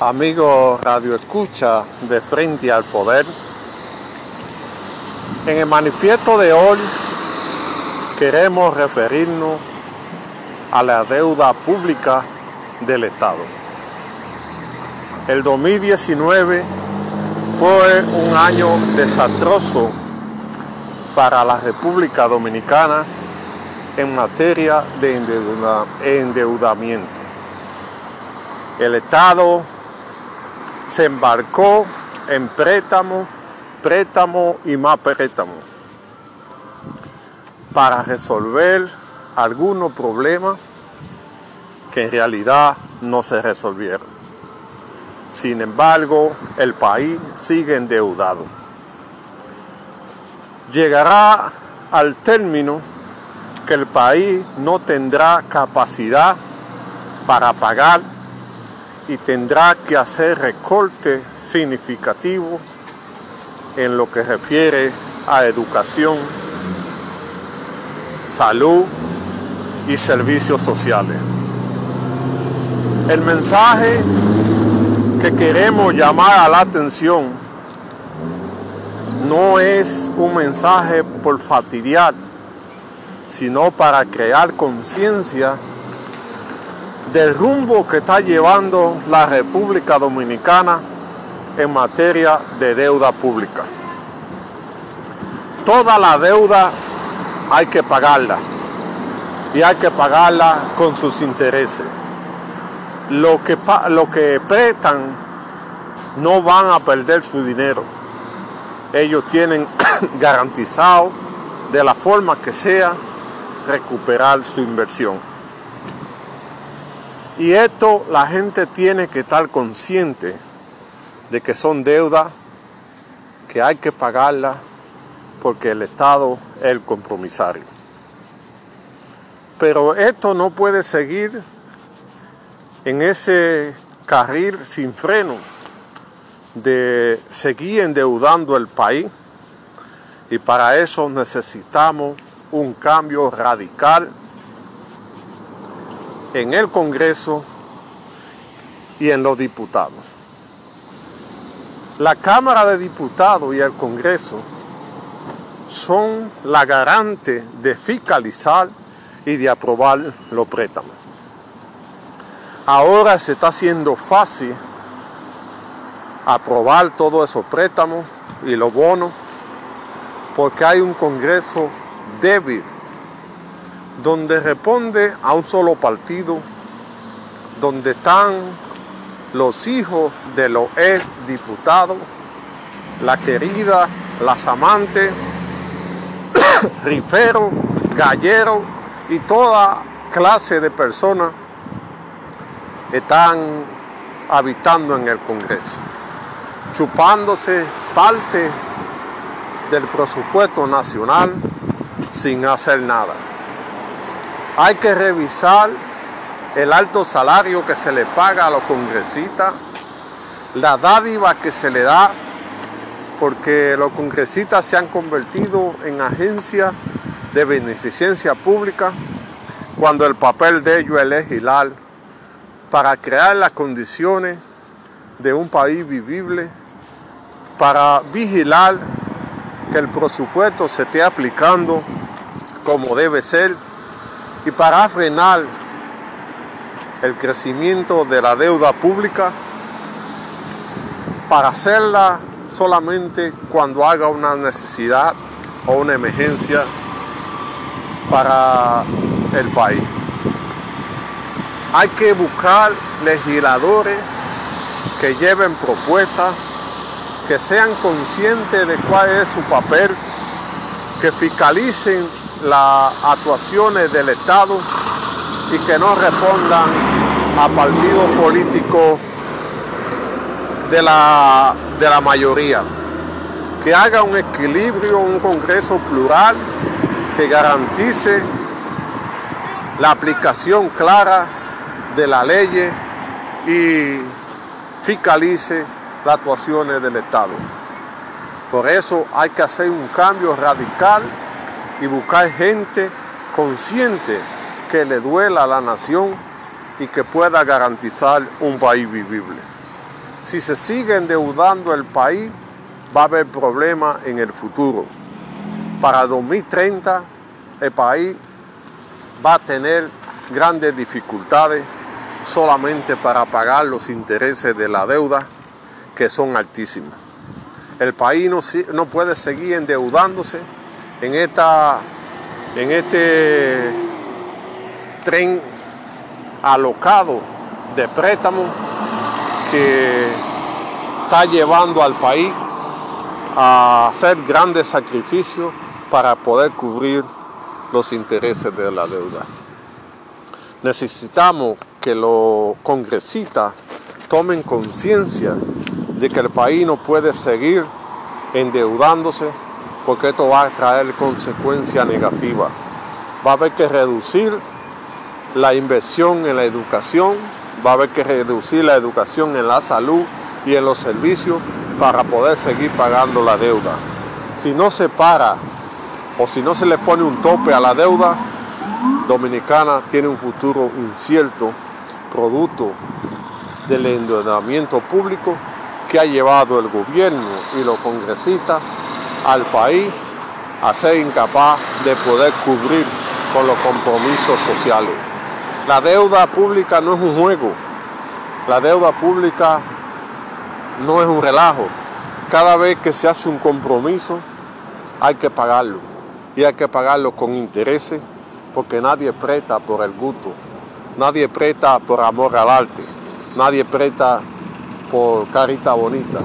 amigo Radio Escucha de Frente al Poder. En el manifiesto de hoy queremos referirnos a la deuda pública del Estado. El 2019 fue un año desastroso para la República Dominicana en materia de endeudamiento. El Estado se embarcó en préstamo, préstamo y más préstamo para resolver algunos problemas que en realidad no se resolvieron. Sin embargo, el país sigue endeudado. Llegará al término que el país no tendrá capacidad para pagar y tendrá que hacer recortes significativos en lo que refiere a educación, salud y servicios sociales. El mensaje que queremos llamar a la atención no es un mensaje por fastidiar, sino para crear conciencia del rumbo que está llevando la República Dominicana en materia de deuda pública. Toda la deuda hay que pagarla y hay que pagarla con sus intereses. Lo que, lo que prestan no van a perder su dinero. Ellos tienen garantizado de la forma que sea recuperar su inversión. Y esto la gente tiene que estar consciente de que son deudas que hay que pagarlas porque el Estado es el compromisario. Pero esto no puede seguir en ese carril sin freno de seguir endeudando el país y para eso necesitamos un cambio radical en el Congreso y en los diputados. La Cámara de Diputados y el Congreso son la garante de fiscalizar y de aprobar los préstamos. Ahora se está haciendo fácil aprobar todos esos préstamos y los bonos porque hay un Congreso débil donde responde a un solo partido, donde están los hijos de los ex diputados, la querida, las amantes, riferos, galleros y toda clase de personas están habitando en el Congreso, chupándose parte del presupuesto nacional sin hacer nada. Hay que revisar el alto salario que se le paga a los congresistas, la dádiva que se le da, porque los congresistas se han convertido en agencias de beneficencia pública, cuando el papel de ellos es legislar para crear las condiciones de un país vivible, para vigilar que el presupuesto se esté aplicando como debe ser y para frenar el crecimiento de la deuda pública, para hacerla solamente cuando haga una necesidad o una emergencia para el país. Hay que buscar legisladores que lleven propuestas, que sean conscientes de cuál es su papel, que fiscalicen las actuaciones del Estado y que no respondan a partidos políticos de la, de la mayoría. Que haga un equilibrio, un Congreso plural que garantice la aplicación clara de la ley y fiscalice las actuaciones del Estado. Por eso hay que hacer un cambio radical y buscar gente consciente que le duela a la nación y que pueda garantizar un país vivible. Si se sigue endeudando el país, va a haber problemas en el futuro. Para 2030 el país va a tener grandes dificultades solamente para pagar los intereses de la deuda que son altísimos. El país no, no puede seguir endeudándose en, esta, en este tren alocado de préstamo que está llevando al país a hacer grandes sacrificios para poder cubrir los intereses de la deuda. Necesitamos que los congresistas tomen conciencia de que el país no puede seguir endeudándose porque esto va a traer consecuencias negativas. Va a haber que reducir la inversión en la educación, va a haber que reducir la educación en la salud y en los servicios para poder seguir pagando la deuda. Si no se para o si no se le pone un tope a la deuda, Dominicana tiene un futuro incierto, producto del endeudamiento público que ha llevado el gobierno y los congresistas al país a ser incapaz de poder cubrir con los compromisos sociales. La deuda pública no es un juego, la deuda pública no es un relajo. Cada vez que se hace un compromiso hay que pagarlo y hay que pagarlo con intereses porque nadie presta por el gusto, nadie presta por amor al arte, nadie presta por carita bonita.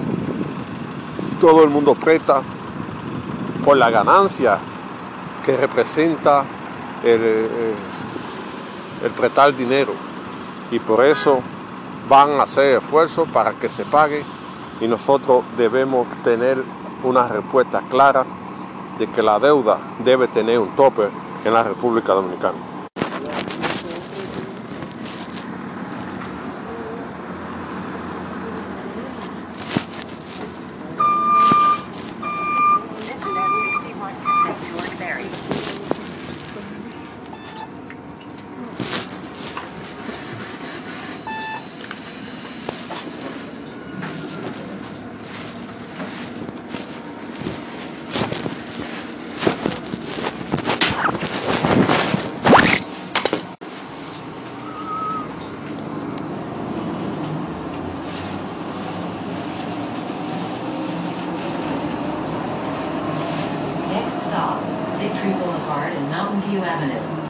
Todo el mundo presta por la ganancia que representa el, el, el prestar dinero. Y por eso van a hacer esfuerzos para que se pague y nosotros debemos tener una respuesta clara de que la deuda debe tener un tope en la República Dominicana.